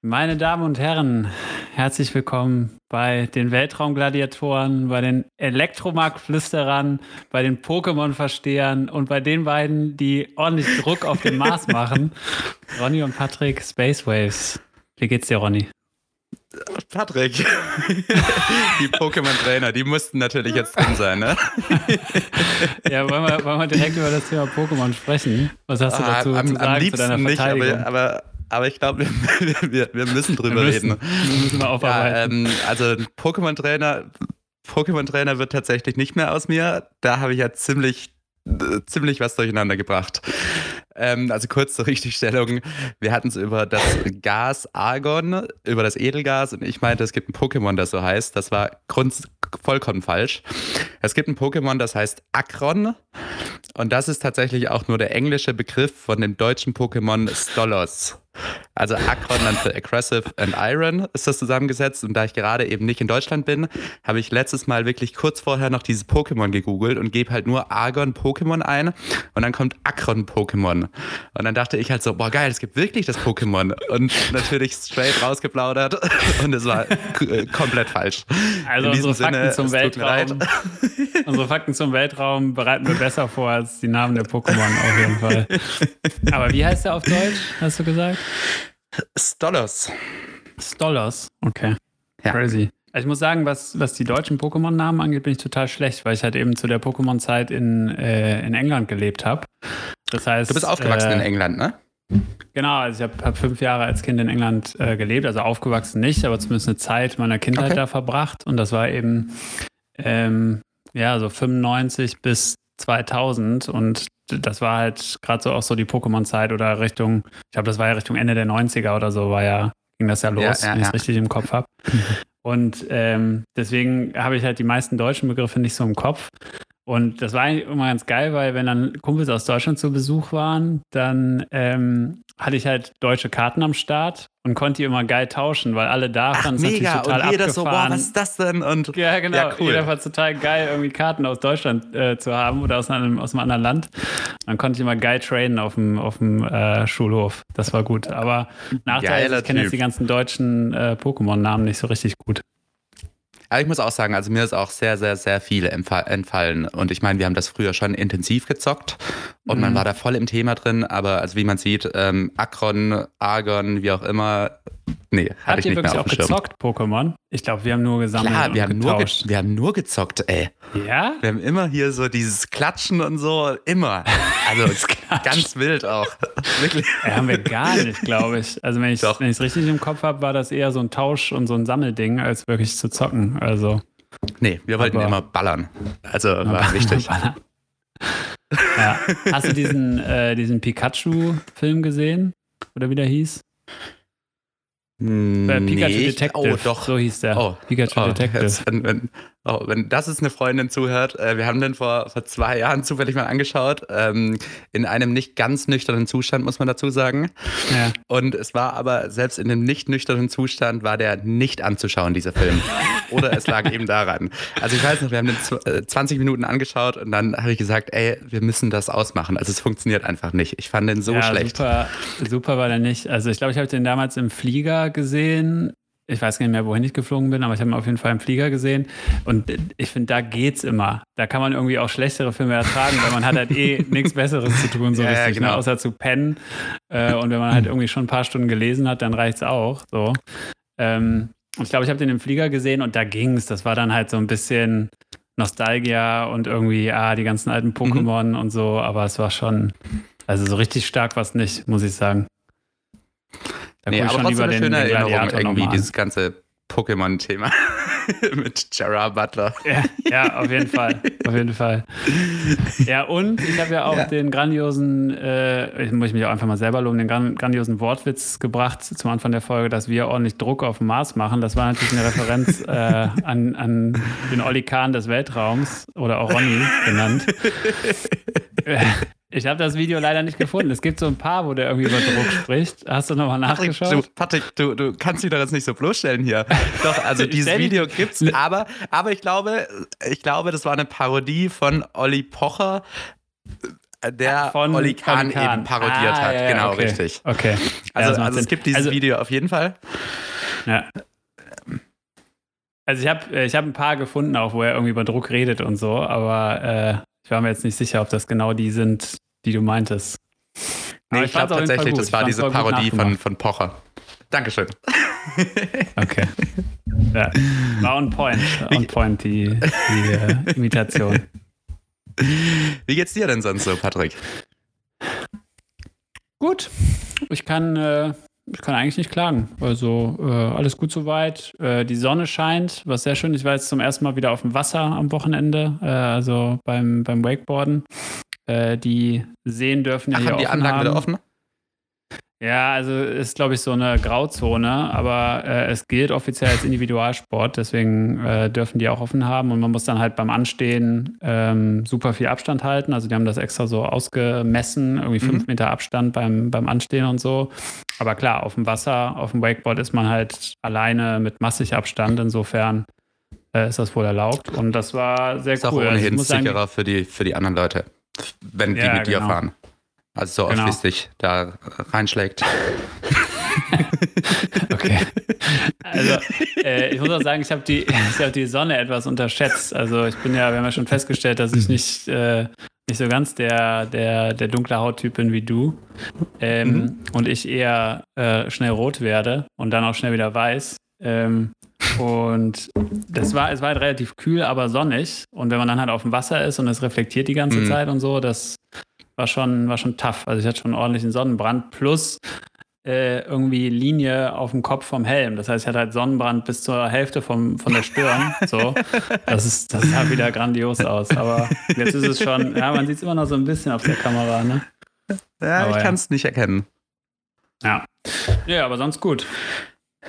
Meine Damen und Herren, herzlich willkommen bei den Weltraumgladiatoren, bei den Elektromarktflüsterern, bei den Pokémon-Verstehern und bei den beiden, die ordentlich Druck auf den Mars machen. Ronny und Patrick, Space Waves. Wie geht's dir, Ronny? Patrick, die Pokémon-Trainer, die mussten natürlich jetzt drin sein, ne? ja, wollen wir, wollen wir direkt über das Thema Pokémon sprechen? Was hast du ah, dazu am, zu sagen am liebsten zu deiner Verteidigung? Nicht, aber, aber aber ich glaube, wir, wir, wir, müssen drüber wir müssen, reden. Wir müssen mal aufarbeiten. Ja, ähm, also Pokémon-Trainer, Pokémon-Trainer wird tatsächlich nicht mehr aus mir. Da habe ich ja ziemlich, äh, ziemlich was durcheinander gebracht. Ähm, also kurz zur Richtigstellung. Wir hatten es über das Gas Argon, über das Edelgas und ich meinte, es gibt ein Pokémon, das so heißt. Das war vollkommen falsch. Es gibt ein Pokémon, das heißt Akron und das ist tatsächlich auch nur der englische Begriff von dem deutschen Pokémon Stolos. Also Akron dann für Aggressive and Iron ist das zusammengesetzt. Und da ich gerade eben nicht in Deutschland bin, habe ich letztes Mal wirklich kurz vorher noch dieses Pokémon gegoogelt und gebe halt nur Argon Pokémon ein und dann kommt Akron Pokémon. Und dann dachte ich halt so, boah geil, es gibt wirklich das Pokémon. Und natürlich straight rausgeplaudert und es war äh, komplett falsch. Also unsere Fakten Sinne, zum Weltraum. unsere Fakten zum Weltraum bereiten wir besser vor als die Namen der Pokémon auf jeden Fall. Aber wie heißt der auf Deutsch, hast du gesagt? Stolos. Stolos, okay. Ja. Crazy. Also ich muss sagen, was, was die deutschen Pokémon-Namen angeht, bin ich total schlecht, weil ich halt eben zu der Pokémon-Zeit in, äh, in England gelebt habe. Das heißt. Du bist aufgewachsen äh, in England, ne? Genau, also ich habe hab fünf Jahre als Kind in England äh, gelebt, also aufgewachsen nicht, aber zumindest eine Zeit meiner Kindheit okay. da verbracht. Und das war eben ähm, ja so 95 bis 2000 und das war halt gerade so auch so die Pokémon-Zeit oder Richtung, ich glaube, das war ja Richtung Ende der 90er oder so, war ja, ging das ja los, ja, ja, wenn ich es ja. richtig im Kopf habe. Und ähm, deswegen habe ich halt die meisten deutschen Begriffe nicht so im Kopf. Und das war eigentlich immer ganz geil, weil wenn dann Kumpels aus Deutschland zu Besuch waren, dann ähm, hatte ich halt deutsche Karten am Start und konnte die immer geil tauschen, weil alle da fanden es natürlich total und jeder abgefahren. so, boah, was ist das denn? Und ja, genau. Ja, cool. Jeder fand es total geil, irgendwie Karten aus Deutschland äh, zu haben oder aus einem, aus einem anderen Land. Dann konnte ich immer geil trainen auf dem, auf dem äh, Schulhof. Das war gut. Aber Nachteil ist, ich kenne jetzt die ganzen deutschen äh, Pokémon-Namen nicht so richtig gut. Aber ich muss auch sagen, also mir ist auch sehr, sehr, sehr viel entfallen. Und ich meine, wir haben das früher schon intensiv gezockt und mhm. man war da voll im Thema drin. Aber also wie man sieht, ähm, Akron, Argon, wie auch immer, Nee, hatte Habt ich nicht wirklich mehr auf auch gezockt, Pokémon? Ich glaube, wir haben nur gesammelt. Klar, wir, haben nur, wir haben nur gezockt, ey. Ja? Wir haben immer hier so dieses Klatschen und so, immer. Also ganz wild auch. Wirklich. Ja, haben wir gar nicht, glaube ich. Also, wenn ich es richtig im Kopf habe, war das eher so ein Tausch und so ein Sammelding, als wirklich zu zocken. Also. Nee, wir wollten immer ballern. Also war wichtig. ja. Hast du diesen, äh, diesen Pikachu-Film gesehen? Oder wie der hieß? Nee. Pikachu Detective. Oh, doch. So hieß der. Oh. Pikachu oh, Detective. Jetzt, wenn, wenn, oh, wenn das ist eine Freundin zuhört, äh, wir haben den vor, vor zwei Jahren zufällig mal angeschaut. Ähm, in einem nicht ganz nüchternen Zustand, muss man dazu sagen. Ja. Und es war aber, selbst in einem nicht nüchternen Zustand, war der nicht anzuschauen, dieser Film. Oder es lag eben daran. Also ich weiß noch, wir haben den 20 äh, Minuten angeschaut und dann habe ich gesagt, ey, wir müssen das ausmachen. Also es funktioniert einfach nicht. Ich fand den so ja, schlecht. Super, super war der nicht. Also ich glaube, ich habe den damals im Flieger gesehen. Ich weiß gar nicht mehr, wohin ich geflogen bin, aber ich habe ihn auf jeden Fall im Flieger gesehen. Und ich finde, da geht's immer. Da kann man irgendwie auch schlechtere Filme ertragen, weil man hat halt eh nichts Besseres zu tun, so ja, richtig, ja, ne? genau. ne? außer zu pennen. Äh, und wenn man halt irgendwie schon ein paar Stunden gelesen hat, dann reicht's auch. So. Ähm, ich glaube, ich habe den im Flieger gesehen und da ging es. Das war dann halt so ein bisschen Nostalgia und irgendwie, ah, die ganzen alten Pokémon mhm. und so, aber es war schon, also so richtig stark war es nicht, muss ich sagen. Da nee, aber schon trotzdem eine schöne Erinnerung irgendwie, dieses ganze Pokémon-Thema. mit Gerard Butler. Ja, ja, auf jeden Fall. Auf jeden Fall. Ja, und ich habe ja auch ja. den grandiosen, äh, ich muss mich auch einfach mal selber loben, den grandiosen Wortwitz gebracht zum Anfang der Folge, dass wir ordentlich Druck auf dem Mars machen. Das war natürlich eine Referenz äh, an, an den Olli Kahn des Weltraums oder auch Ronny genannt. Ich habe das Video leider nicht gefunden. Es gibt so ein paar, wo der irgendwie über Druck spricht. Hast du nochmal nachgeschaut? Patrick, du, Patrick du, du, kannst dich doch jetzt nicht so bloßstellen hier. Doch, also dieses Video gibt's, aber, aber ich glaube, ich glaube, das war eine Parodie von Olli Pocher der von Oli Kahn, eben parodiert ah, hat. Ja, genau, okay. richtig. Okay. Also, ja, also es gibt dieses also, Video auf jeden Fall. Ja. Also ich habe ich hab ein paar gefunden, auch wo er irgendwie über Druck redet und so, aber äh, ich war mir jetzt nicht sicher, ob das genau die sind, die du meintest. Nee, ich, ich glaube tatsächlich, das war diese Parodie von, von Pocher. Dankeschön. Okay. Ja, war on point. On point, die, die äh, Imitation. Wie geht's dir denn sonst so, Patrick? Gut. Ich kann, äh, ich kann eigentlich nicht klagen. Also äh, alles gut soweit. Äh, die Sonne scheint, was sehr schön. Ich war jetzt zum ersten Mal wieder auf dem Wasser am Wochenende, äh, also beim, beim Wakeboarden. Äh, die Seen dürfen ja Ach, hier haben die Anlagen wieder offen? Ja, also ist, glaube ich, so eine Grauzone, aber äh, es gilt offiziell als Individualsport, deswegen äh, dürfen die auch offen haben und man muss dann halt beim Anstehen ähm, super viel Abstand halten. Also die haben das extra so ausgemessen, irgendwie fünf mhm. Meter Abstand beim, beim Anstehen und so. Aber klar, auf dem Wasser, auf dem Wakeboard ist man halt alleine mit massig Abstand, insofern äh, ist das wohl erlaubt. Und das war sehr ist cool. Ist auch ohnehin also sicherer sagen, für, die, für die anderen Leute, wenn die ja, mit dir genau. fahren. Also so genau. dich da reinschlägt. okay. Also äh, ich muss auch sagen, ich habe die, hab die Sonne etwas unterschätzt. Also ich bin ja, wir haben ja schon festgestellt, dass ich nicht, äh, nicht so ganz der, der, der dunkle Hauttyp bin wie du. Ähm, mhm. Und ich eher äh, schnell rot werde und dann auch schnell wieder weiß. Ähm, und das war, es war halt relativ kühl, aber sonnig. Und wenn man dann halt auf dem Wasser ist und es reflektiert die ganze mhm. Zeit und so, das war schon, war schon tough. Also ich hatte schon einen ordentlichen Sonnenbrand plus äh, irgendwie Linie auf dem Kopf vom Helm. Das heißt, ich hatte halt Sonnenbrand bis zur Hälfte vom, von der Stirn. So. Das, ist, das sah wieder grandios aus. Aber jetzt ist es schon, ja, man sieht es immer noch so ein bisschen auf der Kamera, ne? Ja, aber ich kann es nicht erkennen. Ja. Ja, aber sonst gut.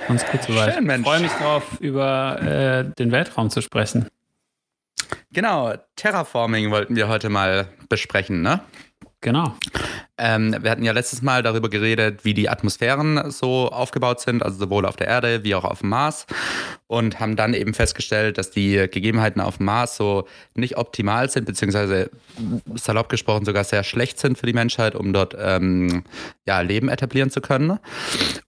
Sonst gut soweit. Schön, Mensch. Ich freue mich drauf, über äh, den Weltraum zu sprechen. Genau, Terraforming wollten wir heute mal besprechen, ne? Genau. Ähm, wir hatten ja letztes Mal darüber geredet, wie die Atmosphären so aufgebaut sind, also sowohl auf der Erde wie auch auf dem Mars. Und haben dann eben festgestellt, dass die Gegebenheiten auf dem Mars so nicht optimal sind, beziehungsweise salopp gesprochen sogar sehr schlecht sind für die Menschheit, um dort ähm, ja, Leben etablieren zu können.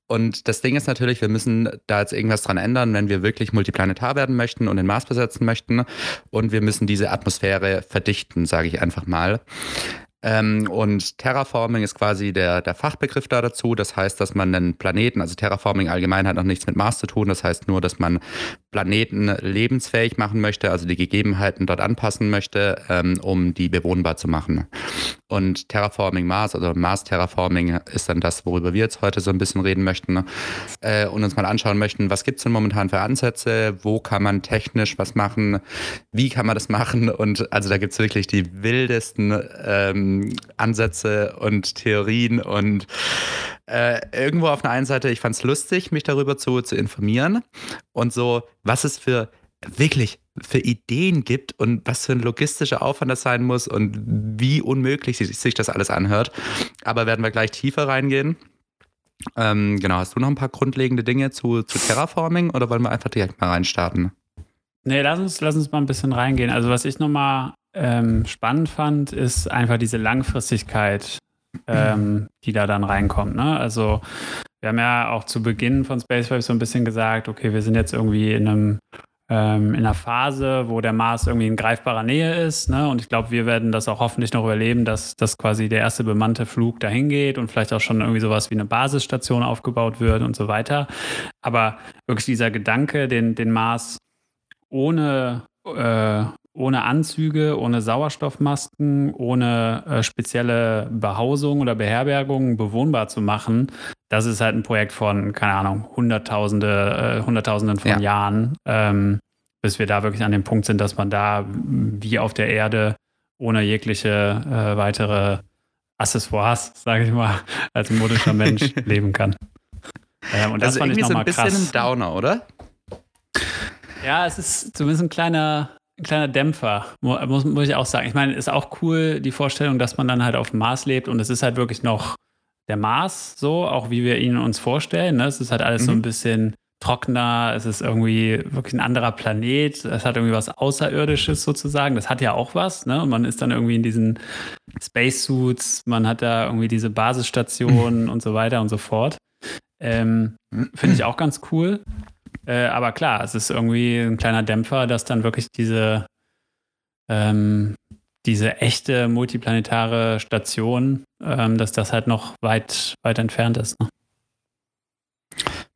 Und das Ding ist natürlich, wir müssen da jetzt irgendwas dran ändern, wenn wir wirklich multiplanetar werden möchten und den Mars besetzen möchten. Und wir müssen diese Atmosphäre verdichten, sage ich einfach mal. Ähm, und Terraforming ist quasi der, der Fachbegriff da dazu. Das heißt, dass man einen Planeten, also Terraforming allgemein hat noch nichts mit Mars zu tun. Das heißt nur, dass man Planeten lebensfähig machen möchte, also die Gegebenheiten dort anpassen möchte, ähm, um die bewohnbar zu machen. Und Terraforming Mars, also Mars Terraforming ist dann das, worüber wir jetzt heute so ein bisschen reden möchten äh, und uns mal anschauen möchten, was gibt es denn momentan für Ansätze, wo kann man technisch was machen, wie kann man das machen? Und also da gibt es wirklich die wildesten ähm, Ansätze und Theorien und äh, irgendwo auf einer einen Seite, ich fand es lustig, mich darüber zu, zu informieren. Und so, was es für wirklich für Ideen gibt und was für ein logistischer Aufwand das sein muss und wie unmöglich sich das alles anhört. Aber werden wir gleich tiefer reingehen. Ähm, genau, hast du noch ein paar grundlegende Dinge zu, zu Terraforming oder wollen wir einfach direkt mal reinstarten? Nee, lass uns, lass uns mal ein bisschen reingehen. Also, was ich nochmal ähm, spannend fand, ist einfach diese Langfristigkeit, ähm, die da dann reinkommt. Ne? Also wir haben ja auch zu Beginn von Space Wave so ein bisschen gesagt, okay, wir sind jetzt irgendwie in einem ähm, in einer Phase, wo der Mars irgendwie in greifbarer Nähe ist. Ne? Und ich glaube, wir werden das auch hoffentlich noch überleben, dass, dass quasi der erste bemannte Flug dahin geht und vielleicht auch schon irgendwie sowas wie eine Basisstation aufgebaut wird und so weiter. Aber wirklich dieser Gedanke, den, den Mars ohne äh, ohne Anzüge, ohne Sauerstoffmasken, ohne äh, spezielle Behausung oder Beherbergung bewohnbar zu machen, das ist halt ein Projekt von, keine Ahnung, Hunderttausende, äh, Hunderttausenden von ja. Jahren, ähm, bis wir da wirklich an dem Punkt sind, dass man da wie auf der Erde ohne jegliche äh, weitere Accessoires, sage ich mal, als modischer Mensch leben kann. Ähm, und das also fand ich nochmal so ein bisschen krass. ein Downer, oder? Ja, es ist zumindest ein kleiner, ein kleiner Dämpfer, muss, muss ich auch sagen. Ich meine, ist auch cool, die Vorstellung, dass man dann halt auf dem Mars lebt und es ist halt wirklich noch der Mars, so, auch wie wir ihn uns vorstellen. Ne? Es ist halt alles mhm. so ein bisschen trockener, es ist irgendwie wirklich ein anderer Planet, es hat irgendwie was Außerirdisches sozusagen. Das hat ja auch was, ne? Und man ist dann irgendwie in diesen Spacesuits, man hat da irgendwie diese Basisstationen und so weiter und so fort. Ähm, Finde ich auch ganz cool. Äh, aber klar, es ist irgendwie ein kleiner Dämpfer, dass dann wirklich diese, ähm, diese echte multiplanetare Station, ähm, dass das halt noch weit, weit entfernt ist. Ne?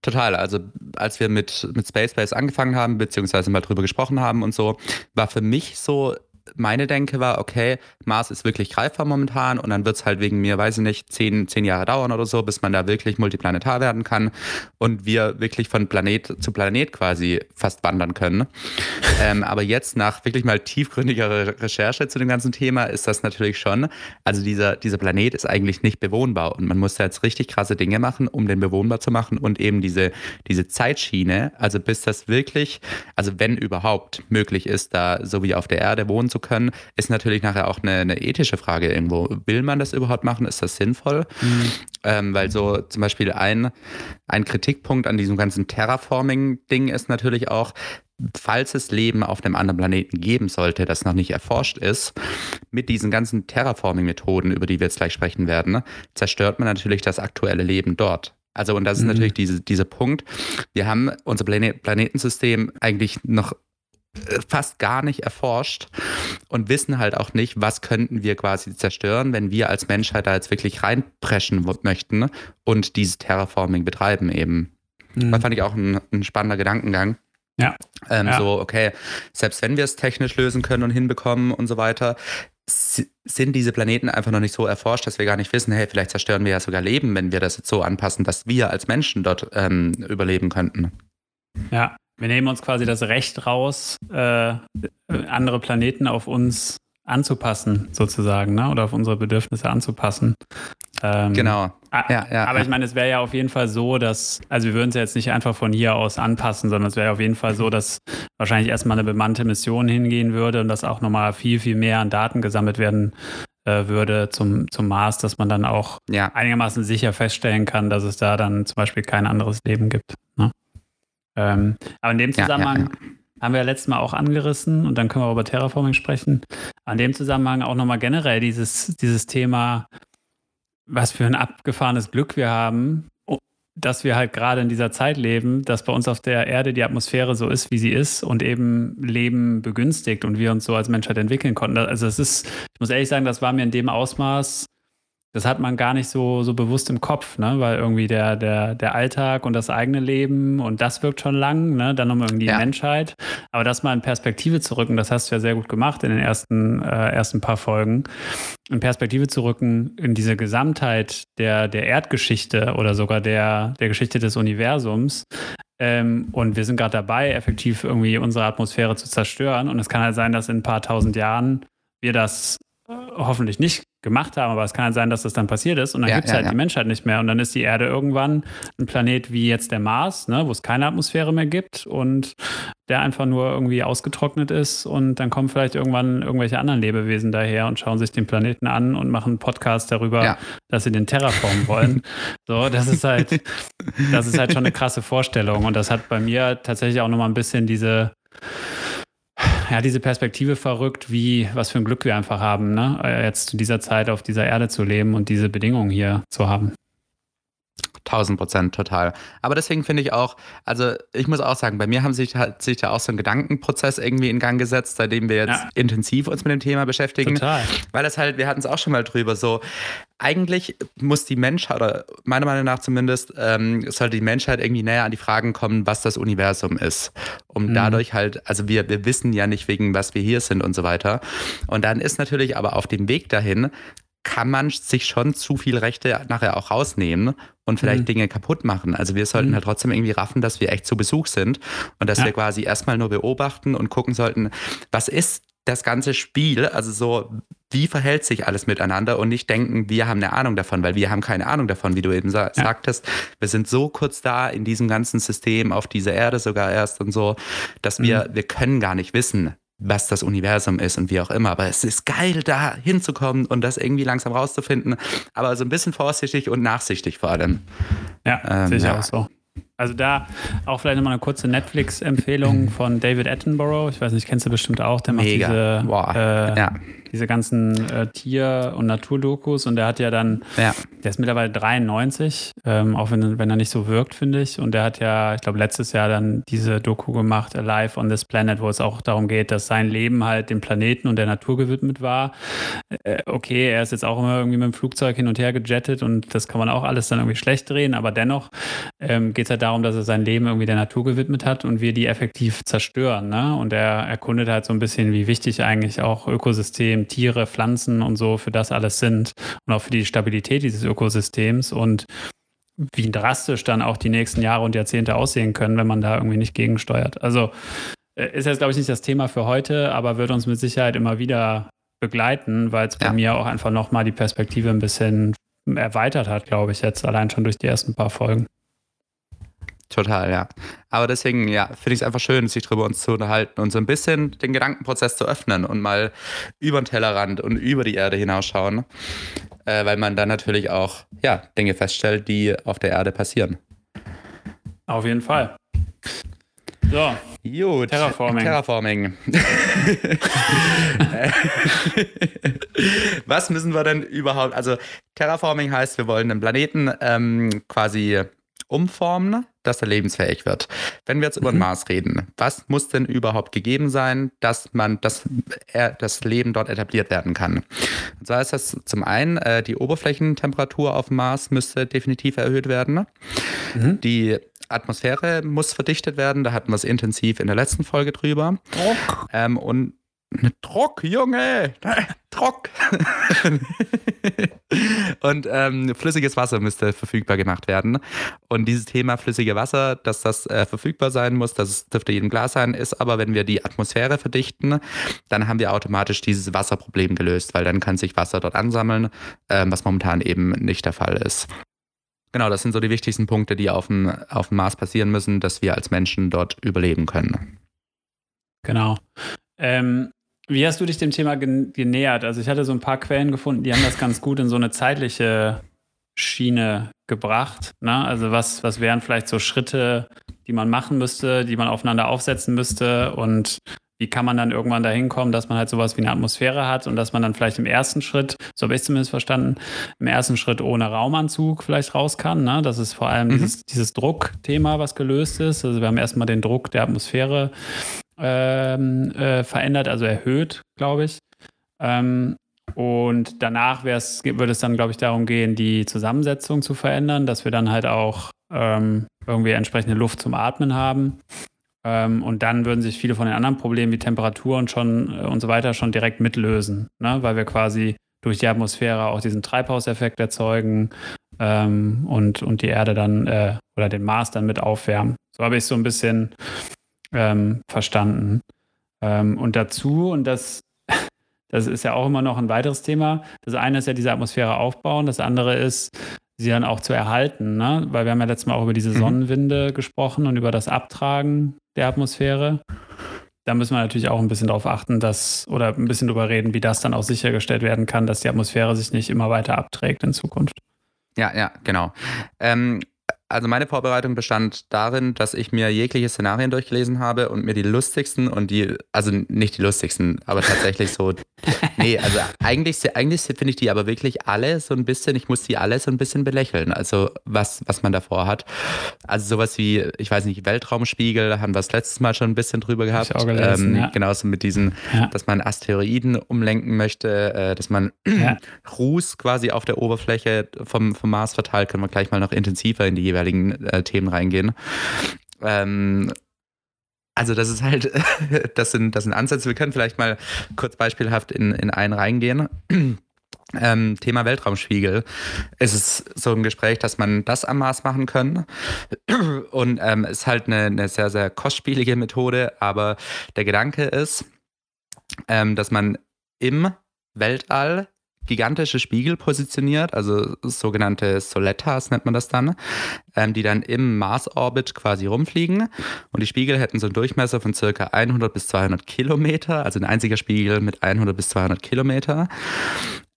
Total. Also als wir mit, mit Space Base angefangen haben, beziehungsweise mal drüber gesprochen haben und so, war für mich so meine Denke war, okay, Mars ist wirklich greifbar momentan und dann wird es halt wegen mir, weiß ich nicht, zehn, zehn Jahre dauern oder so, bis man da wirklich multiplanetar werden kann und wir wirklich von Planet zu Planet quasi fast wandern können. ähm, aber jetzt nach wirklich mal tiefgründiger Recherche zu dem ganzen Thema ist das natürlich schon, also dieser, dieser Planet ist eigentlich nicht bewohnbar und man muss da jetzt richtig krasse Dinge machen, um den bewohnbar zu machen und eben diese, diese Zeitschiene, also bis das wirklich, also wenn überhaupt möglich ist, da so wie auf der Erde wohnen zu können, ist natürlich nachher auch eine, eine ethische Frage irgendwo. Will man das überhaupt machen? Ist das sinnvoll? Mhm. Ähm, weil so zum Beispiel ein, ein Kritikpunkt an diesem ganzen Terraforming-Ding ist natürlich auch, falls es Leben auf einem anderen Planeten geben sollte, das noch nicht erforscht ist, mit diesen ganzen Terraforming-Methoden, über die wir jetzt gleich sprechen werden, zerstört man natürlich das aktuelle Leben dort. Also, und das ist mhm. natürlich diese, dieser Punkt. Wir haben unser Planet Planetensystem eigentlich noch fast gar nicht erforscht und wissen halt auch nicht, was könnten wir quasi zerstören, wenn wir als Menschheit da jetzt wirklich reinpreschen möchten und dieses Terraforming betreiben eben. Mhm. Das fand ich auch ein, ein spannender Gedankengang. Ja. Ähm, ja. So, okay, selbst wenn wir es technisch lösen können und hinbekommen und so weiter, sind diese Planeten einfach noch nicht so erforscht, dass wir gar nicht wissen, hey, vielleicht zerstören wir ja sogar Leben, wenn wir das jetzt so anpassen, dass wir als Menschen dort ähm, überleben könnten. Ja, wir nehmen uns quasi das Recht raus, äh, andere Planeten auf uns anzupassen, sozusagen, ne? oder auf unsere Bedürfnisse anzupassen. Ähm, genau. Ja, ja, aber ja. ich meine, es wäre ja auf jeden Fall so, dass, also wir würden es ja jetzt nicht einfach von hier aus anpassen, sondern es wäre auf jeden Fall so, dass wahrscheinlich erstmal eine bemannte Mission hingehen würde und dass auch nochmal viel, viel mehr an Daten gesammelt werden äh, würde zum, zum Mars, dass man dann auch einigermaßen sicher feststellen kann, dass es da dann zum Beispiel kein anderes Leben gibt. Ne? Ähm, aber in dem Zusammenhang ja, ja, ja. haben wir ja letztes Mal auch angerissen und dann können wir auch über Terraforming sprechen. An dem Zusammenhang auch nochmal generell dieses, dieses Thema, was für ein abgefahrenes Glück wir haben, dass wir halt gerade in dieser Zeit leben, dass bei uns auf der Erde die Atmosphäre so ist, wie sie ist und eben Leben begünstigt und wir uns so als Menschheit entwickeln konnten. Also es ist, ich muss ehrlich sagen, das war mir in dem Ausmaß das hat man gar nicht so, so bewusst im Kopf, ne? weil irgendwie der, der, der Alltag und das eigene Leben und das wirkt schon lang, ne? dann nochmal irgendwie ja. die Menschheit. Aber das mal in Perspektive zu rücken, das hast du ja sehr gut gemacht in den ersten, äh, ersten paar Folgen, in Perspektive zu rücken in diese Gesamtheit der, der Erdgeschichte oder sogar der, der Geschichte des Universums. Ähm, und wir sind gerade dabei, effektiv irgendwie unsere Atmosphäre zu zerstören. Und es kann halt sein, dass in ein paar tausend Jahren wir das hoffentlich nicht gemacht haben, aber es kann halt sein, dass das dann passiert ist und dann ja, gibt es ja, halt ja. die Menschheit nicht mehr und dann ist die Erde irgendwann ein Planet wie jetzt der Mars, ne, wo es keine Atmosphäre mehr gibt und der einfach nur irgendwie ausgetrocknet ist und dann kommen vielleicht irgendwann irgendwelche anderen Lebewesen daher und schauen sich den Planeten an und machen einen Podcast darüber, ja. dass sie den terraformen wollen. so, das ist halt, das ist halt schon eine krasse Vorstellung und das hat bei mir tatsächlich auch nochmal ein bisschen diese ja, diese Perspektive verrückt, wie, was für ein Glück wir einfach haben, ne? Äh, jetzt zu dieser Zeit auf dieser Erde zu leben und diese Bedingungen hier zu haben. 1000 Prozent total. Aber deswegen finde ich auch, also ich muss auch sagen, bei mir haben sich, hat sich da auch so ein Gedankenprozess irgendwie in Gang gesetzt, seitdem wir jetzt ja. intensiv uns mit dem Thema beschäftigen. Total. Weil das halt, wir hatten es auch schon mal drüber, so eigentlich muss die Menschheit, oder meiner Meinung nach zumindest, ähm, sollte die Menschheit irgendwie näher an die Fragen kommen, was das Universum ist. Um mhm. dadurch halt, also wir, wir wissen ja nicht, wegen was wir hier sind und so weiter. Und dann ist natürlich aber auf dem Weg dahin, kann man sich schon zu viel Rechte nachher auch rausnehmen und vielleicht mhm. Dinge kaputt machen. Also wir sollten mhm. halt trotzdem irgendwie raffen, dass wir echt zu Besuch sind und dass ja. wir quasi erstmal nur beobachten und gucken sollten, was ist das ganze Spiel, also so, wie verhält sich alles miteinander und nicht denken, wir haben eine Ahnung davon, weil wir haben keine Ahnung davon, wie du eben sa ja. sagtest. Wir sind so kurz da in diesem ganzen System, auf dieser Erde sogar erst und so, dass wir, mhm. wir können gar nicht wissen, was das Universum ist und wie auch immer. Aber es ist geil, da hinzukommen und das irgendwie langsam rauszufinden. Aber so ein bisschen vorsichtig und nachsichtig vor allem. Ja, ähm, sicher ja. auch so. Also da auch vielleicht nochmal eine kurze Netflix-Empfehlung von David Attenborough. Ich weiß nicht, kennst du bestimmt auch. Der macht Mega. diese Boah. Äh, ja diese ganzen äh, Tier- und Naturdokus und der hat ja dann, ja. der ist mittlerweile 93, ähm, auch wenn, wenn er nicht so wirkt, finde ich. Und der hat ja, ich glaube, letztes Jahr dann diese Doku gemacht, Alive on this Planet, wo es auch darum geht, dass sein Leben halt dem Planeten und der Natur gewidmet war. Äh, okay, er ist jetzt auch immer irgendwie mit dem Flugzeug hin und her gejettet und das kann man auch alles dann irgendwie schlecht drehen, aber dennoch ähm, geht es halt darum, dass er sein Leben irgendwie der Natur gewidmet hat und wir die effektiv zerstören. Ne? Und er erkundet halt so ein bisschen, wie wichtig eigentlich auch Ökosystem Tiere, Pflanzen und so für das alles sind und auch für die Stabilität dieses Ökosystems und wie drastisch dann auch die nächsten Jahre und Jahrzehnte aussehen können, wenn man da irgendwie nicht gegensteuert. Also äh, ist jetzt, glaube ich, nicht das Thema für heute, aber wird uns mit Sicherheit immer wieder begleiten, weil es bei ja. mir auch einfach nochmal die Perspektive ein bisschen erweitert hat, glaube ich, jetzt allein schon durch die ersten paar Folgen. Total, ja. Aber deswegen, ja, finde ich es einfach schön, sich darüber uns zu unterhalten und so ein bisschen den Gedankenprozess zu öffnen und mal über den Tellerrand und über die Erde hinausschauen, äh, weil man dann natürlich auch, ja, Dinge feststellt, die auf der Erde passieren. Auf jeden Fall. So. Gut. Terraforming. Terraforming. Was müssen wir denn überhaupt? Also, Terraforming heißt, wir wollen den Planeten ähm, quasi umformen, dass er lebensfähig wird. Wenn wir jetzt über den mhm. Mars reden, was muss denn überhaupt gegeben sein, dass man, dass er, das Leben dort etabliert werden kann? Und zwar ist das zum einen, äh, die Oberflächentemperatur auf dem Mars müsste definitiv erhöht werden. Mhm. Die Atmosphäre muss verdichtet werden, da hatten wir es intensiv in der letzten Folge drüber. Ähm, und Druck, Junge! Druck! und ähm, flüssiges Wasser müsste verfügbar gemacht werden. Und dieses Thema flüssige Wasser, dass das äh, verfügbar sein muss, das dürfte jedem klar sein, ist aber, wenn wir die Atmosphäre verdichten, dann haben wir automatisch dieses Wasserproblem gelöst, weil dann kann sich Wasser dort ansammeln, äh, was momentan eben nicht der Fall ist. Genau, das sind so die wichtigsten Punkte, die auf dem, auf dem Mars passieren müssen, dass wir als Menschen dort überleben können. Genau. Ähm, wie hast du dich dem Thema genähert? Also ich hatte so ein paar Quellen gefunden, die haben das ganz gut in so eine zeitliche Schiene gebracht. Ne? Also was, was wären vielleicht so Schritte, die man machen müsste, die man aufeinander aufsetzen müsste und wie kann man dann irgendwann dahin kommen, dass man halt sowas wie eine Atmosphäre hat und dass man dann vielleicht im ersten Schritt, so habe ich es zumindest verstanden, im ersten Schritt ohne Raumanzug vielleicht raus kann. Ne? Das ist vor allem mhm. dieses, dieses Druckthema, was gelöst ist. Also wir haben erstmal den Druck der Atmosphäre ähm, äh, verändert, also erhöht, glaube ich. Ähm, und danach würde es dann, glaube ich, darum gehen, die Zusammensetzung zu verändern, dass wir dann halt auch ähm, irgendwie entsprechende Luft zum Atmen haben. Ähm, und dann würden sich viele von den anderen Problemen wie Temperatur und schon äh, und so weiter schon direkt mitlösen, ne? weil wir quasi durch die Atmosphäre auch diesen Treibhauseffekt erzeugen ähm, und, und die Erde dann äh, oder den Mars dann mit aufwärmen. So habe ich so ein bisschen ähm, verstanden. Ähm, und dazu, und das, das ist ja auch immer noch ein weiteres Thema, das eine ist ja diese Atmosphäre aufbauen, das andere ist, sie dann auch zu erhalten, ne? weil wir haben ja letztes Mal auch über diese mhm. Sonnenwinde mhm. gesprochen und über das Abtragen der Atmosphäre. Da müssen wir natürlich auch ein bisschen darauf achten, dass, oder ein bisschen drüber reden, wie das dann auch sichergestellt werden kann, dass die Atmosphäre sich nicht immer weiter abträgt in Zukunft. Ja, ja, genau. Ähm, also meine Vorbereitung bestand darin, dass ich mir jegliche Szenarien durchgelesen habe und mir die lustigsten und die, also nicht die lustigsten, aber tatsächlich so, nee, also eigentlich, eigentlich finde ich die aber wirklich alle so ein bisschen, ich muss die alle so ein bisschen belächeln, also was, was man davor hat. Also sowas wie, ich weiß nicht, Weltraumspiegel, haben wir das letztes Mal schon ein bisschen drüber gehabt. Ich auch gelesen, ähm, ja. Genauso mit diesen, ja. dass man Asteroiden umlenken möchte, äh, dass man ja. Ruß quasi auf der Oberfläche vom, vom Mars verteilt, können wir gleich mal noch intensiver in die jeweiligen äh, Themen reingehen. Ähm, also das ist halt, das sind, das sind Ansätze. Wir können vielleicht mal kurz beispielhaft in, in einen reingehen. Ähm, Thema Weltraumspiegel. Es ist so ein Gespräch, dass man das am Mars machen können. Und ähm, ist halt eine, eine sehr, sehr kostspielige Methode. Aber der Gedanke ist, ähm, dass man im Weltall gigantische Spiegel positioniert, also sogenannte Soletas nennt man das dann, ähm, die dann im Mars-Orbit quasi rumfliegen. Und die Spiegel hätten so einen Durchmesser von circa 100 bis 200 Kilometer, also ein einziger Spiegel mit 100 bis 200 Kilometer.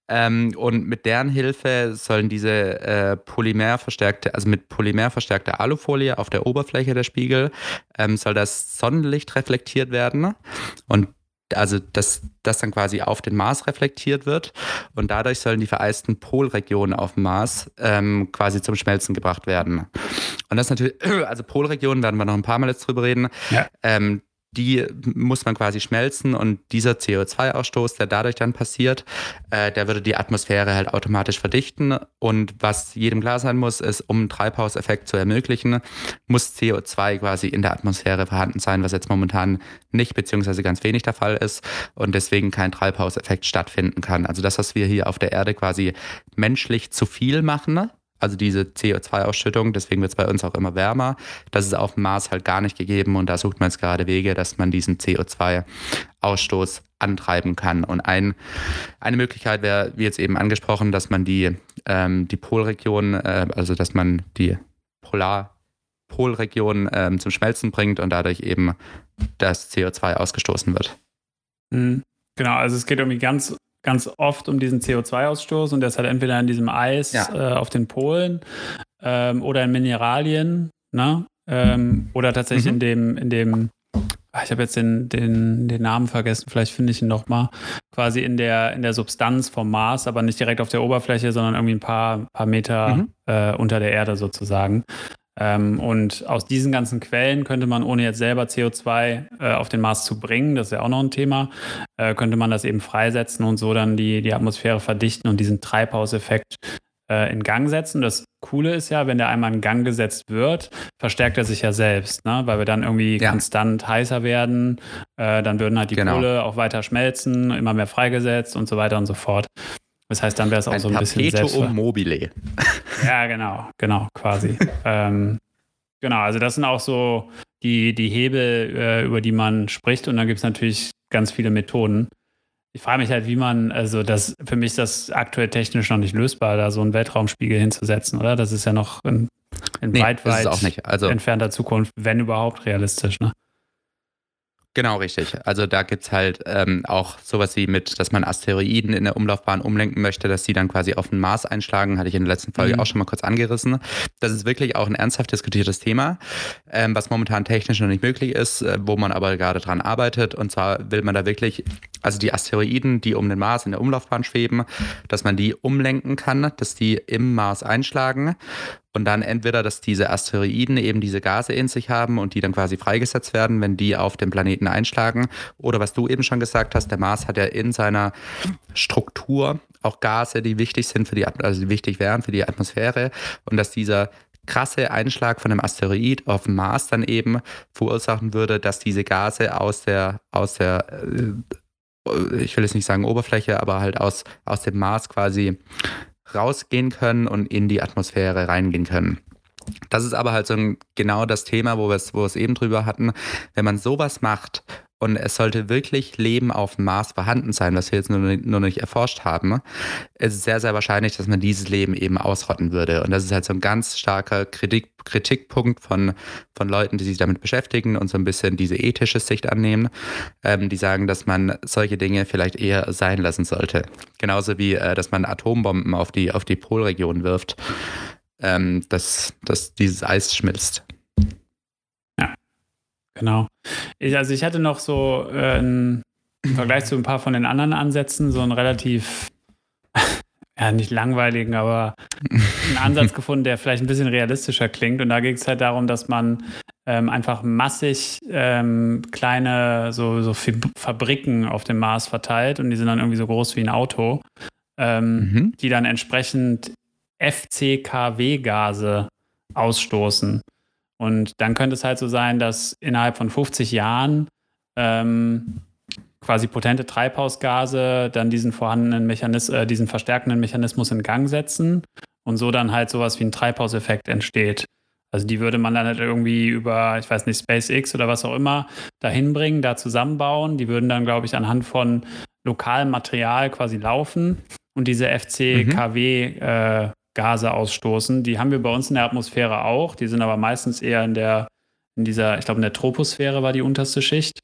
Ähm, und mit deren Hilfe sollen diese äh, polymerverstärkte, also mit polymerverstärkter Alufolie auf der Oberfläche der Spiegel, ähm, soll das Sonnenlicht reflektiert werden. Und also dass das dann quasi auf den Mars reflektiert wird und dadurch sollen die vereisten Polregionen auf dem Mars ähm, quasi zum Schmelzen gebracht werden. Und das natürlich, also Polregionen werden wir noch ein paar Mal jetzt drüber reden. Ja. Ähm, die muss man quasi schmelzen und dieser CO2-Ausstoß, der dadurch dann passiert, äh, der würde die Atmosphäre halt automatisch verdichten. Und was jedem klar sein muss, ist, um einen Treibhauseffekt zu ermöglichen, muss CO2 quasi in der Atmosphäre vorhanden sein, was jetzt momentan nicht beziehungsweise ganz wenig der Fall ist und deswegen kein Treibhauseffekt stattfinden kann. Also das, was wir hier auf der Erde quasi menschlich zu viel machen, also diese CO2-Ausschüttung, deswegen wird es bei uns auch immer wärmer. Das ist auf dem Mars halt gar nicht gegeben und da sucht man jetzt gerade Wege, dass man diesen CO2-Ausstoß antreiben kann. Und ein, eine Möglichkeit wäre, wie jetzt eben angesprochen, dass man die, ähm, die Polregion, äh, also dass man die Polar ähm, zum Schmelzen bringt und dadurch eben das CO2 ausgestoßen wird. Mhm. Genau, also es geht irgendwie ganz ganz oft um diesen CO2-Ausstoß und der ist halt entweder in diesem Eis ja. äh, auf den Polen ähm, oder in Mineralien, ne? Ähm, oder tatsächlich mhm. in dem, in dem, ah, ich habe jetzt den, den, den Namen vergessen, vielleicht finde ich ihn nochmal, quasi in der, in der Substanz vom Mars, aber nicht direkt auf der Oberfläche, sondern irgendwie ein paar, paar Meter mhm. äh, unter der Erde sozusagen. Ähm, und aus diesen ganzen Quellen könnte man, ohne jetzt selber CO2 äh, auf den Mars zu bringen, das ist ja auch noch ein Thema, äh, könnte man das eben freisetzen und so dann die, die Atmosphäre verdichten und diesen Treibhauseffekt äh, in Gang setzen. Das Coole ist ja, wenn der einmal in Gang gesetzt wird, verstärkt er sich ja selbst, ne? weil wir dann irgendwie ja. konstant heißer werden. Äh, dann würden halt die genau. Kohle auch weiter schmelzen, immer mehr freigesetzt und so weiter und so fort. Das heißt, dann wäre es auch ein so ein bisschen Perpetuum mobile. Ja, genau, genau, quasi. ähm, genau, also das sind auch so die, die Hebel, äh, über die man spricht. Und dann gibt es natürlich ganz viele Methoden. Ich frage mich halt, wie man, also das, für mich ist das aktuell technisch noch nicht lösbar, da so einen Weltraumspiegel hinzusetzen, oder? Das ist ja noch in, in nee, weit, weit also, entfernter Zukunft, wenn überhaupt realistisch, ne? Genau, richtig. Also da gibt es halt ähm, auch sowas wie mit, dass man Asteroiden in der Umlaufbahn umlenken möchte, dass sie dann quasi auf den Mars einschlagen, hatte ich in der letzten Folge mhm. auch schon mal kurz angerissen. Das ist wirklich auch ein ernsthaft diskutiertes Thema, ähm, was momentan technisch noch nicht möglich ist, äh, wo man aber gerade dran arbeitet. Und zwar will man da wirklich, also die Asteroiden, die um den Mars in der Umlaufbahn schweben, dass man die umlenken kann, dass die im Mars einschlagen und dann entweder, dass diese Asteroiden eben diese Gase in sich haben und die dann quasi freigesetzt werden, wenn die auf den Planeten einschlagen. Oder was du eben schon gesagt hast, der Mars hat ja in seiner Struktur auch Gase, die wichtig sind für die, also die wichtig wären für die Atmosphäre. Und dass dieser krasse Einschlag von einem Asteroid auf dem Mars dann eben verursachen würde, dass diese Gase aus der, aus der, äh, ich will jetzt nicht sagen Oberfläche, aber halt aus, aus dem Mars quasi rausgehen können und in die Atmosphäre reingehen können. Das ist aber halt so ein, genau das Thema, wo wir es eben drüber hatten. Wenn man sowas macht und es sollte wirklich Leben auf dem Mars vorhanden sein, was wir jetzt nur, nur nicht erforscht haben, ist es sehr, sehr wahrscheinlich, dass man dieses Leben eben ausrotten würde. Und das ist halt so ein ganz starker Kritik, Kritikpunkt von, von Leuten, die sich damit beschäftigen und so ein bisschen diese ethische Sicht annehmen, ähm, die sagen, dass man solche Dinge vielleicht eher sein lassen sollte. Genauso wie, äh, dass man Atombomben auf die, auf die Polregion wirft, ähm, dass, dass dieses Eis schmilzt. Genau. Ich, also ich hatte noch so äh, im Vergleich zu ein paar von den anderen Ansätzen so einen relativ, ja nicht langweiligen, aber einen Ansatz gefunden, der vielleicht ein bisschen realistischer klingt. Und da ging es halt darum, dass man ähm, einfach massig ähm, kleine so, so Fabriken auf dem Mars verteilt und die sind dann irgendwie so groß wie ein Auto, ähm, mhm. die dann entsprechend FCKW-Gase ausstoßen. Und dann könnte es halt so sein, dass innerhalb von 50 Jahren ähm, quasi potente Treibhausgase dann diesen vorhandenen Mechanismus, äh, diesen verstärkenden Mechanismus in Gang setzen und so dann halt sowas wie ein Treibhauseffekt entsteht. Also die würde man dann halt irgendwie über, ich weiß nicht, SpaceX oder was auch immer dahin bringen, da zusammenbauen. Die würden dann, glaube ich, anhand von lokalem Material quasi laufen und diese FCKW mhm. äh, Gase ausstoßen. Die haben wir bei uns in der Atmosphäre auch. Die sind aber meistens eher in der, in dieser, ich glaube, in der Troposphäre war die unterste Schicht.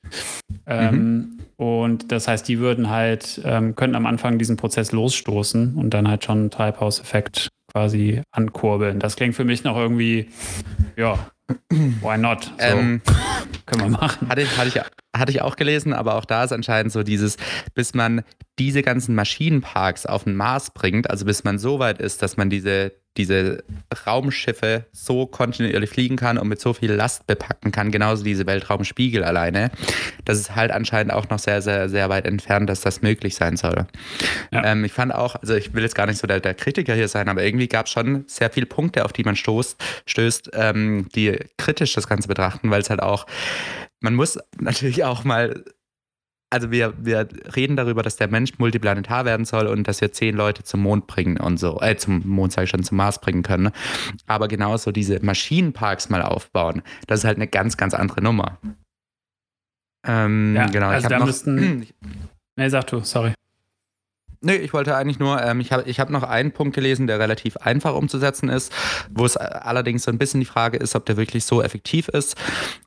Ähm, mhm. Und das heißt, die würden halt, ähm, könnten am Anfang diesen Prozess losstoßen und dann halt schon einen Treibhauseffekt quasi ankurbeln. Das klingt für mich noch irgendwie, ja, why not? So, Ähm, können wir machen. Hatte ich, hatte, ich, hatte ich auch gelesen, aber auch da ist anscheinend so dieses, bis man diese ganzen Maschinenparks auf den Mars bringt, also bis man so weit ist, dass man diese, diese Raumschiffe so kontinuierlich fliegen kann und mit so viel Last bepacken kann, genauso diese Weltraumspiegel alleine, das ist halt anscheinend auch noch sehr, sehr, sehr weit entfernt, dass das möglich sein soll. Ja. Ähm, ich fand auch, also ich will jetzt gar nicht so der, der Kritiker hier sein, aber irgendwie gab es schon sehr viele Punkte, auf die man stoßt, stößt, ähm, die kritisch das Ganze betrachten, weil es halt auch, man muss natürlich auch mal also wir, wir reden darüber, dass der Mensch multiplanetar werden soll und dass wir zehn Leute zum Mond bringen und so, äh, zum Mond sage ich schon, zum Mars bringen können. Aber genauso diese Maschinenparks mal aufbauen, das ist halt eine ganz, ganz andere Nummer. Ähm, Ja, genau, also ich da noch, müssten- Nee, sag du, sorry. Nee, ich wollte eigentlich nur, ähm, ich habe ich hab noch einen Punkt gelesen, der relativ einfach umzusetzen ist, wo es äh, allerdings so ein bisschen die Frage ist, ob der wirklich so effektiv ist.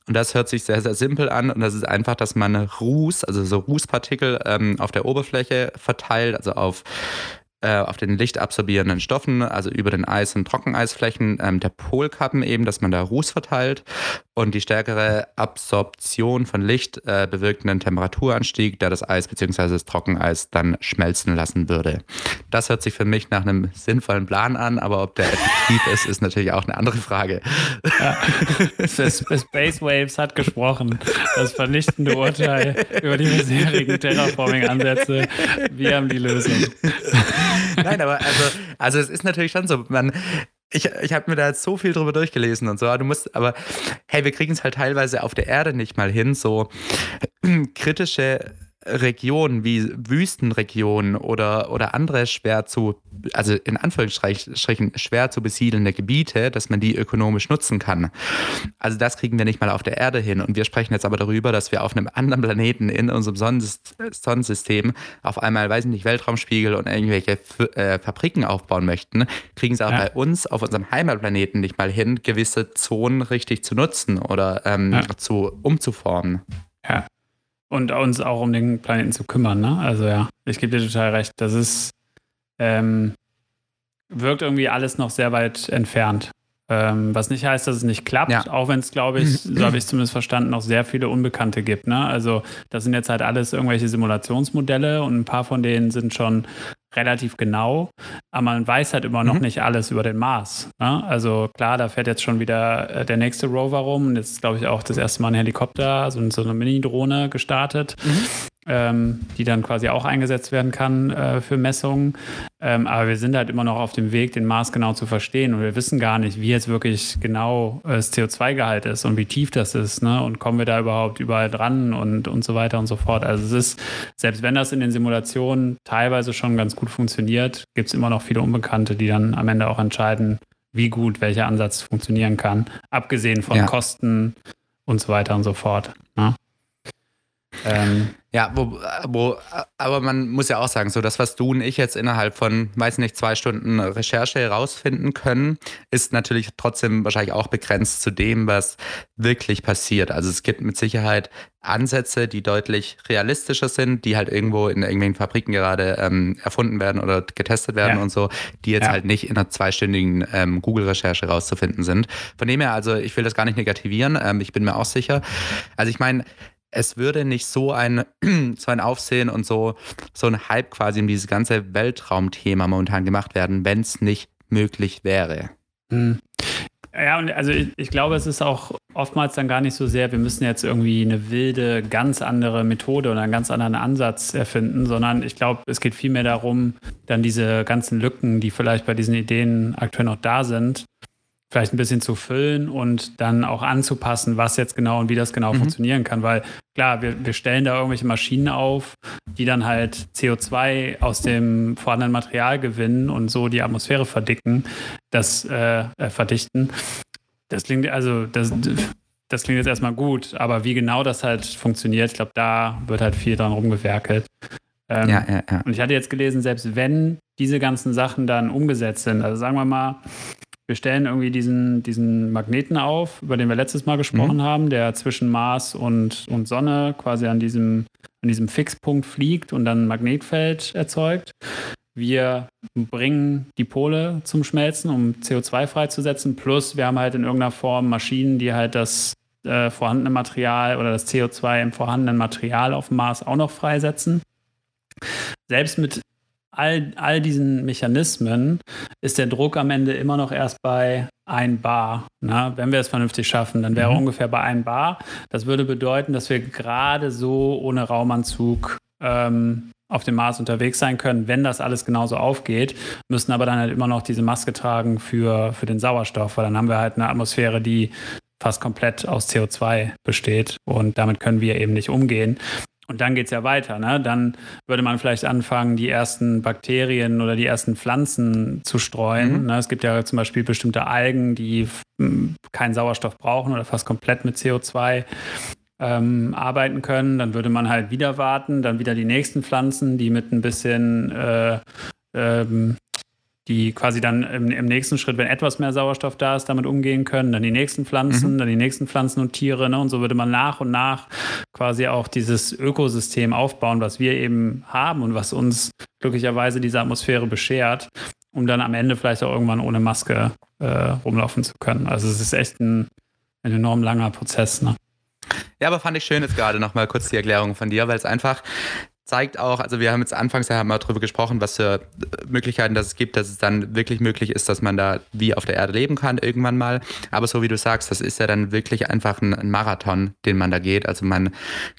Und das hört sich sehr, sehr simpel an. Und das ist einfach, dass man Ruß, also so Rußpartikel ähm, auf der Oberfläche verteilt, also auf auf den lichtabsorbierenden Stoffen, also über den Eis- und Trockeneisflächen ähm, der Polkappen eben, dass man da Ruß verteilt und die stärkere Absorption von Licht äh, bewirkt einen Temperaturanstieg, der das Eis bzw. das Trockeneis dann schmelzen lassen würde. Das hört sich für mich nach einem sinnvollen Plan an, aber ob der effektiv ist, ist natürlich auch eine andere Frage. Ja. Space Waves hat gesprochen. Das vernichtende Urteil über die bisherigen Terraforming-Ansätze. Wir haben die Lösung. Nein, aber also, also es ist natürlich schon so, man, ich, ich habe mir da jetzt so viel drüber durchgelesen und so, du musst, aber hey, wir kriegen es halt teilweise auf der Erde nicht mal hin, so kritische Regionen wie Wüstenregionen oder, oder andere schwer zu, also in Anführungsstrichen schwer zu besiedelnde Gebiete, dass man die ökonomisch nutzen kann. Also das kriegen wir nicht mal auf der Erde hin. Und wir sprechen jetzt aber darüber, dass wir auf einem anderen Planeten in unserem Sonnensys- Sonnensystem auf einmal, weiß ich nicht, Weltraumspiegel und irgendwelche F äh, Fabriken aufbauen möchten, kriegen es auch Ja. bei uns auf unserem Heimatplaneten nicht mal hin, gewisse Zonen richtig zu nutzen oder ähm, Ja. zu umzuformen. Ja. Und uns auch um den Planeten zu kümmern, ne? Also ja, ich gebe dir total recht. Das ist, ähm, wirkt irgendwie alles noch sehr weit entfernt. Ähm, was nicht heißt, dass es nicht klappt, Ja. auch wenn es, glaube ich, so habe ich es zumindest verstanden, noch sehr viele Unbekannte gibt. Ne? Also das sind jetzt halt alles irgendwelche Simulationsmodelle und ein paar von denen sind schon relativ genau, aber man weiß halt immer noch Mhm. nicht alles über den Mars. Ne? Also klar, da fährt jetzt schon wieder äh, der nächste Rover rum und jetzt glaube ich auch das erste Mal ein Helikopter, also so eine Mini-Drohne gestartet, ähm, die dann quasi auch eingesetzt werden kann äh, für Messungen. Ähm, aber wir sind halt immer noch auf dem Weg, den Mars genau zu verstehen und wir wissen gar nicht, wie jetzt wirklich genau äh, das CO2-Gehalt ist und wie tief das ist. Ne? Und kommen wir da überhaupt überall dran und, und so weiter und so fort. Also es ist, selbst wenn das in den Simulationen teilweise schon ganz gut funktioniert, gibt es immer noch viele Unbekannte, die dann am Ende auch entscheiden, wie gut welcher Ansatz funktionieren kann, abgesehen von Ja. Kosten und so weiter und so fort. Ne? Ähm, Ja, wo, wo, aber man muss ja auch sagen, so das, was du und ich jetzt innerhalb von, weiß nicht, zwei Stunden Recherche herausfinden können, ist natürlich trotzdem wahrscheinlich auch begrenzt zu dem, was wirklich passiert. Also es gibt mit Sicherheit Ansätze, die deutlich realistischer sind, die halt irgendwo in irgendwelchen Fabriken gerade ähm, erfunden werden oder getestet werden Ja. und so, die jetzt Ja. halt nicht in einer zweistündigen ähm, Google-Recherche rauszufinden sind. Von dem her, also ich will das gar nicht negativieren, ähm, ich bin mir auch sicher. Also ich meine, es würde nicht so ein, so ein Aufsehen und so, so ein Hype quasi um dieses ganze Weltraumthema momentan gemacht werden, wenn es nicht möglich wäre. Hm. Ja, und also ich, ich glaube, es ist auch oftmals dann gar nicht so sehr, wir müssen jetzt irgendwie eine wilde, ganz andere Methode oder einen ganz anderen Ansatz erfinden, sondern ich glaube, es geht vielmehr darum, dann diese ganzen Lücken, die vielleicht bei diesen Ideen aktuell noch da sind, vielleicht ein bisschen zu füllen und dann auch anzupassen, was jetzt genau und wie das genau Mhm. funktionieren kann. Weil klar, wir, wir stellen da irgendwelche Maschinen auf, die dann halt CO2 aus dem vorhandenen Material gewinnen und so die Atmosphäre verdicken, das äh, äh, verdichten. Das klingt also, das, das klingt jetzt erstmal gut, aber wie genau das halt funktioniert, ich glaube, da wird halt viel dran rumgewerkelt. Ähm, ja, ja, ja. und ich hatte jetzt gelesen, selbst wenn diese ganzen Sachen dann umgesetzt sind, also sagen wir mal, wir stellen irgendwie diesen, diesen Magneten auf, über den wir letztes Mal gesprochen haben, der zwischen Mars und, und Sonne quasi an diesem an diesem Fixpunkt fliegt und dann ein Magnetfeld erzeugt. Wir bringen die Pole zum Schmelzen, um CO2 freizusetzen. Plus wir haben halt in irgendeiner Form Maschinen, die halt das äh, vorhandene Material oder das CO2 im vorhandenen Material auf dem Mars auch noch freisetzen. Selbst mit all, all diesen Mechanismen ist der Druck am Ende immer noch erst bei 1 Bar. Na, wenn wir es vernünftig schaffen, dann wäre mhm. ungefähr bei 1 Bar. Das würde bedeuten, dass wir gerade so ohne Raumanzug ähm, auf dem Mars unterwegs sein können, wenn das alles genauso aufgeht, müssen aber dann halt immer noch diese Maske tragen für, für den Sauerstoff, weil dann haben wir halt eine Atmosphäre, die fast komplett aus CO2 besteht und damit können wir eben nicht umgehen. Und dann geht es ja weiter. Ne? Dann würde man vielleicht anfangen, die ersten Bakterien oder die ersten Pflanzen zu streuen. Mhm. Ne? Es gibt ja zum Beispiel bestimmte Algen, die keinen Sauerstoff brauchen oder fast komplett mit CO2 ähm, arbeiten können. Dann würde man halt wieder warten, dann wieder die nächsten Pflanzen, die mit ein bisschen äh, ähm, die quasi dann im, im, nächsten Schritt, wenn etwas mehr Sauerstoff da ist, damit umgehen können, dann die nächsten Pflanzen, mhm. dann die nächsten Pflanzen und Tiere. Ne? Und so würde man nach und nach quasi auch dieses Ökosystem aufbauen, was wir eben haben und was uns glücklicherweise diese Atmosphäre beschert, um dann am Ende vielleicht auch irgendwann ohne Maske äh, rumlaufen zu können. Also es ist echt ein, ein enorm langer Prozess. Ne? Ja, aber fand ich schön jetzt gerade nochmal kurz die Erklärung von dir, weil es einfach zeigt auch, also wir haben jetzt anfangs ja mal darüber gesprochen, was für Möglichkeiten das es gibt, dass es dann wirklich möglich ist, dass man da wie auf der Erde leben kann irgendwann mal. Aber so wie du sagst, das ist ja dann wirklich einfach ein, ein Marathon, den man da geht. Also man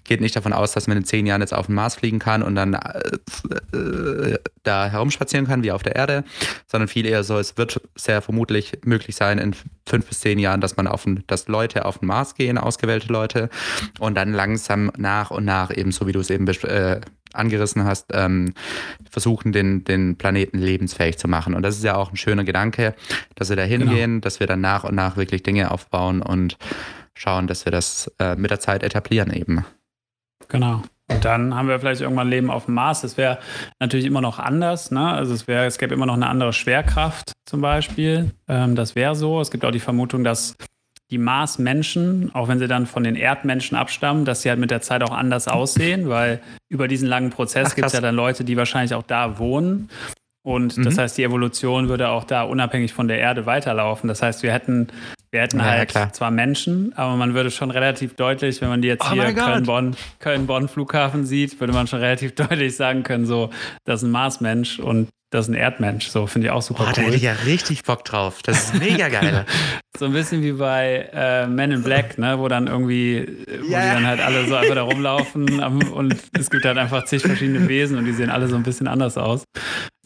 geht nicht davon aus, dass man in zehn Jahren jetzt auf den Mars fliegen kann und dann äh, äh, da herumspazieren kann wie auf der Erde, sondern viel eher so, es wird sehr vermutlich möglich sein in fünf bis zehn Jahren, dass man auf den, dass Leute auf den Mars gehen, ausgewählte Leute und dann langsam nach und nach eben so wie du es eben äh, angerissen hast, ähm, versuchen, den, den Planeten lebensfähig zu machen. Und das ist ja auch ein schöner Gedanke, dass wir da hingehen, genau. dass wir dann nach und nach wirklich Dinge aufbauen und schauen, dass wir das äh, mit der Zeit etablieren eben. Genau. Und dann haben wir vielleicht irgendwann Leben auf dem Mars. Das wäre natürlich immer noch anders. Ne? Also es, wär, es gäbe immer noch eine andere Schwerkraft zum Beispiel. Ähm, das wäre so. Es gibt auch die Vermutung, dass die Marsmenschen, auch wenn sie dann von den Erdmenschen abstammen, dass sie halt mit der Zeit auch anders aussehen, weil über diesen langen Prozess gibt es ja dann Leute, die wahrscheinlich auch da wohnen. Und mhm. das heißt, die Evolution würde auch da unabhängig von der Erde weiterlaufen. Das heißt, wir hätten, wir hätten ja, halt ja, zwar Menschen, aber man würde schon relativ deutlich, wenn man die jetzt oh hier Köln-Bonn Köln Flughafen sieht, würde man schon relativ deutlich sagen können, so, das ist ein Marsmensch und das ist ein Erdmensch. So finde ich auch super Boah, cool. Da hätte ich ja richtig Bock drauf. Das ist mega geil. so ein bisschen wie bei äh, Men in Black, ne? wo dann irgendwie, wo yeah. die dann halt alle so einfach da rumlaufen und es gibt halt einfach zig verschiedene Wesen und die sehen alle so ein bisschen anders aus.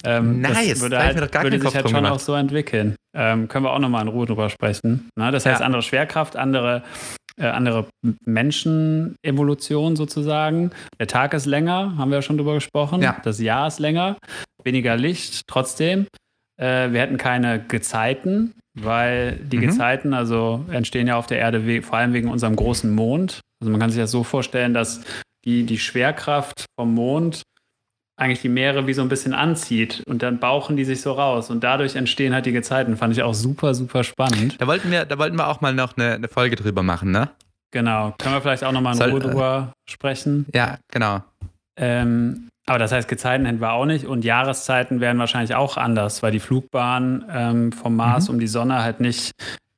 Ähm, nice. Das würde, halt, würde sich halt schon gemacht. auch so entwickeln. Ähm, können wir auch nochmal in Ruhe drüber sprechen. Na, das heißt, ja. andere Schwerkraft, andere äh, andere Menschenevolution sozusagen. Der Tag ist länger, haben wir ja schon drüber gesprochen. Ja. Das Jahr ist länger, weniger Licht trotzdem. Äh, wir hätten keine Gezeiten, weil die mhm. Gezeiten also entstehen ja auf der Erde vor allem wegen unserem großen Mond. Also man kann sich das so vorstellen, dass die, die Schwerkraft vom Mond eigentlich die Meere wie so ein bisschen anzieht und dann bauchen die sich so raus und dadurch entstehen halt die Gezeiten. Fand ich auch super, super spannend. Da wollten wir, da wollten wir auch mal noch eine, eine Folge drüber machen, ne? Genau. Können wir vielleicht auch nochmal in Soll, Ruhe äh, drüber sprechen? Ja, genau. Ähm, aber das heißt, Gezeiten hätten wir auch nicht und Jahreszeiten wären wahrscheinlich auch anders, weil die Flugbahn ähm, vom Mars mhm. um die Sonne halt nicht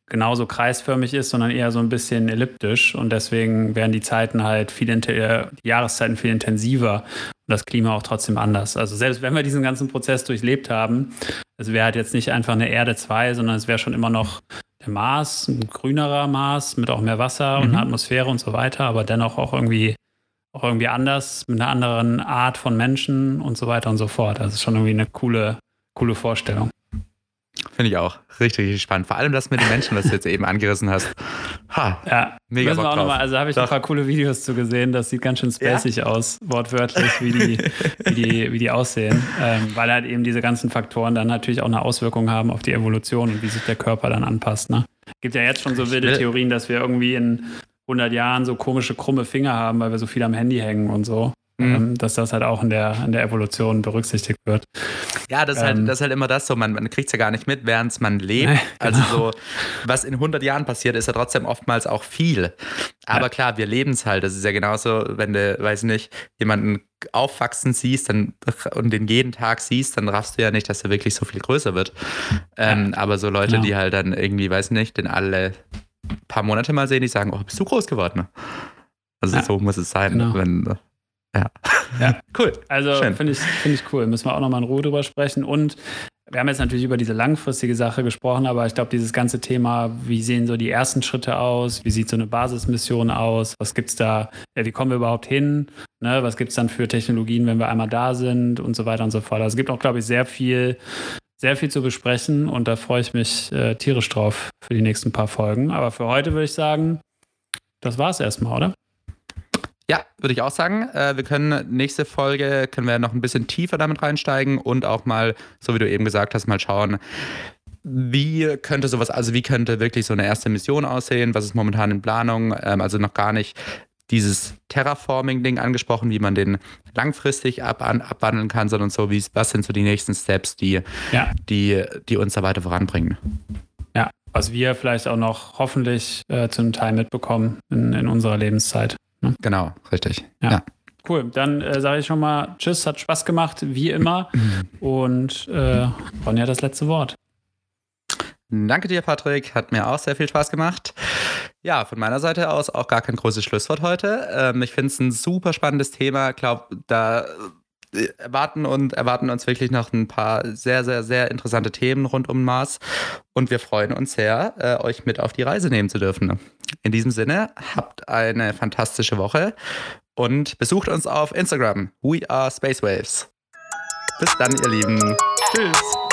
genauso kreisförmig ist, sondern eher so ein bisschen elliptisch und deswegen wären die Zeiten halt viel, äh, die Jahreszeiten viel intensiver das Klima auch trotzdem anders. Also selbst wenn wir diesen ganzen Prozess durchlebt haben, es wäre halt jetzt nicht einfach eine Erde 2, sondern es wäre schon immer noch der Mars, ein grünerer Mars mit auch mehr Wasser und mhm. Atmosphäre und so weiter, aber dennoch auch irgendwie auch irgendwie anders, mit einer anderen Art von Menschen und so weiter und so fort. Ist schon irgendwie eine coole, coole Vorstellung. Finde ich auch. Richtig, richtig spannend. Vor allem das mit den Menschen, was du jetzt eben angerissen hast. Ha, ja, mega Bock drauf. Mal, also habe ich Doch. ein paar coole Videos zu gesehen. Das sieht ganz schön spacig ja? aus, wortwörtlich, wie die, wie die, wie die aussehen. Ähm, weil halt eben diese ganzen Faktoren dann natürlich auch eine Auswirkung haben auf die Evolution und wie sich der Körper dann anpasst. Ne? Gibt ja jetzt schon so wilde Theorien, dass wir irgendwie in 100 Jahren so komische, krumme Finger haben, weil wir so viel am Handy hängen und so. Mhm. ähm, dass das halt auch in der, in der Evolution berücksichtigt wird. Ja, das ist, halt, ähm, das ist halt immer das so, man, man kriegt es ja gar nicht mit, während man lebt. Nee, also genau. Also so, was in 100 Jahren passiert, ist ja trotzdem oftmals auch viel. Aber ja. klar, wir leben es halt. Das ist ja genauso, wenn du, weiß nicht, jemanden aufwachsen siehst dann, und den jeden Tag siehst, dann raffst du ja nicht, dass er wirklich so viel größer wird. Ähm, aber so Leute, genau. die halt dann irgendwie, weiß nicht, den alle paar Monate mal sehen, die sagen, oh, bist du groß geworden? Also ja. so muss es sein, genau. wenn ja. ja. cool. Also finde ich, find ich cool. Müssen wir auch nochmal in Ruhe drüber sprechen. Und wir haben jetzt natürlich über diese langfristige Sache gesprochen, aber ich glaube, dieses ganze Thema, wie sehen so die ersten Schritte aus? Wie sieht so eine Basismission aus? Was gibt es da? Ja, wie kommen wir überhaupt hin? Ne? Was gibt es dann für Technologien, wenn wir einmal da sind und so weiter und so fort? Also es gibt auch, glaube ich, sehr viel, sehr viel zu besprechen und da freue ich mich äh, tierisch drauf für die nächsten paar Folgen. Aber für heute würde ich sagen, das war es erstmal, oder? Ja, würde ich auch sagen. Äh, wir können nächste Folge, können wir noch ein bisschen tiefer damit reinsteigen und auch mal, so wie du eben gesagt hast, mal schauen, wie könnte sowas, also wie könnte wirklich so eine erste Mission aussehen? Was ist momentan in Planung? Ähm, also noch gar nicht dieses Terraforming-Ding angesprochen, wie man den langfristig ab, an, abwandeln kann, sondern so, wie, was sind so die nächsten Steps, die, ja. die, die uns da weiter voranbringen. Ja, was wir vielleicht auch noch hoffentlich äh, zum Teil mitbekommen in, in unserer Lebenszeit. Ne? Genau, richtig. Ja. ja. Cool, dann äh, sage ich schon mal Tschüss, hat Spaß gemacht, wie immer. Und äh, Ronja hat das letzte Wort. Danke dir, Patrick. Hat mir auch sehr viel Spaß gemacht. Ja, von meiner Seite aus auch gar kein großes Schlusswort heute. Ähm, ich finde es ein super spannendes Thema. Ich glaube, da erwarten und erwarten uns wirklich noch ein paar sehr, sehr, sehr interessante Themen rund um Mars. Und wir freuen uns sehr, äh, euch mit auf die Reise nehmen zu dürfen. In diesem Sinne, habt eine fantastische Woche und besucht uns auf Instagram. We are Space Waves. Bis dann, ihr Lieben. Tschüss.